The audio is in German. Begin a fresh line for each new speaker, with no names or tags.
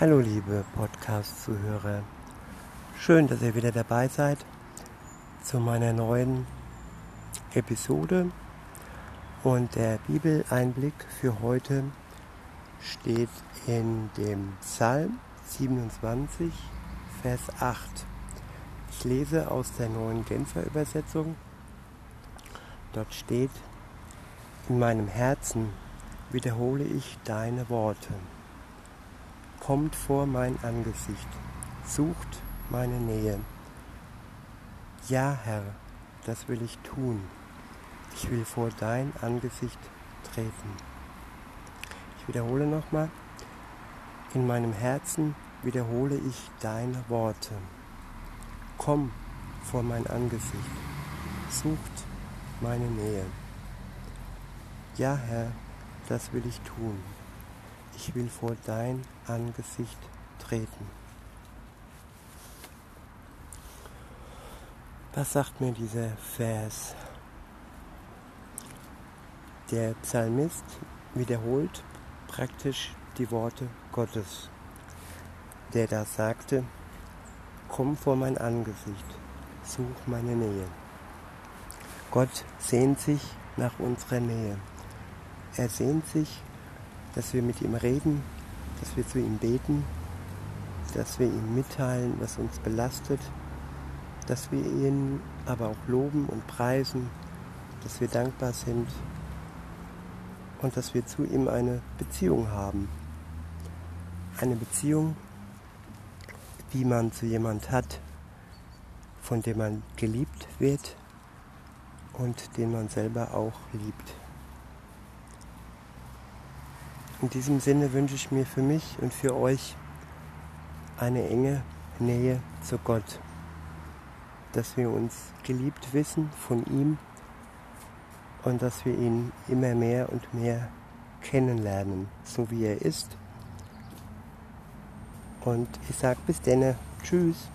Hallo liebe Podcast-Zuhörer. Schön, dass ihr wieder dabei seid zu meiner neuen Episode. Und der Bibeleinblick für heute steht in dem Psalm 27, Vers 8. Ich lese aus der neuen Genfer Übersetzung. Dort steht, in meinem Herzen wiederhole ich deine Worte kommt vor mein Angesicht, sucht meine Nähe. Ja, Herr, das will ich tun. Ich will vor dein Angesicht treten. Ich wiederhole nochmal. In meinem Herzen wiederhole ich deine Worte. Komm vor mein Angesicht, sucht meine Nähe. Ja, Herr, das will ich tun ich will vor dein Angesicht treten. Was sagt mir dieser Vers? Der Psalmist wiederholt praktisch die Worte Gottes, der da sagte, komm vor mein Angesicht, such meine Nähe. Gott sehnt sich nach unserer Nähe. Er sehnt sich dass wir mit ihm reden, dass wir zu ihm beten, dass wir ihm mitteilen, was uns belastet, dass wir ihn aber auch loben und preisen, dass wir dankbar sind und dass wir zu ihm eine Beziehung haben. Eine Beziehung, wie man zu jemand hat, von dem man geliebt wird und den man selber auch liebt. In diesem Sinne wünsche ich mir für mich und für euch eine enge Nähe zu Gott, dass wir uns geliebt wissen von ihm und dass wir ihn immer mehr und mehr kennenlernen, so wie er ist. Und ich sage bis denne. Tschüss.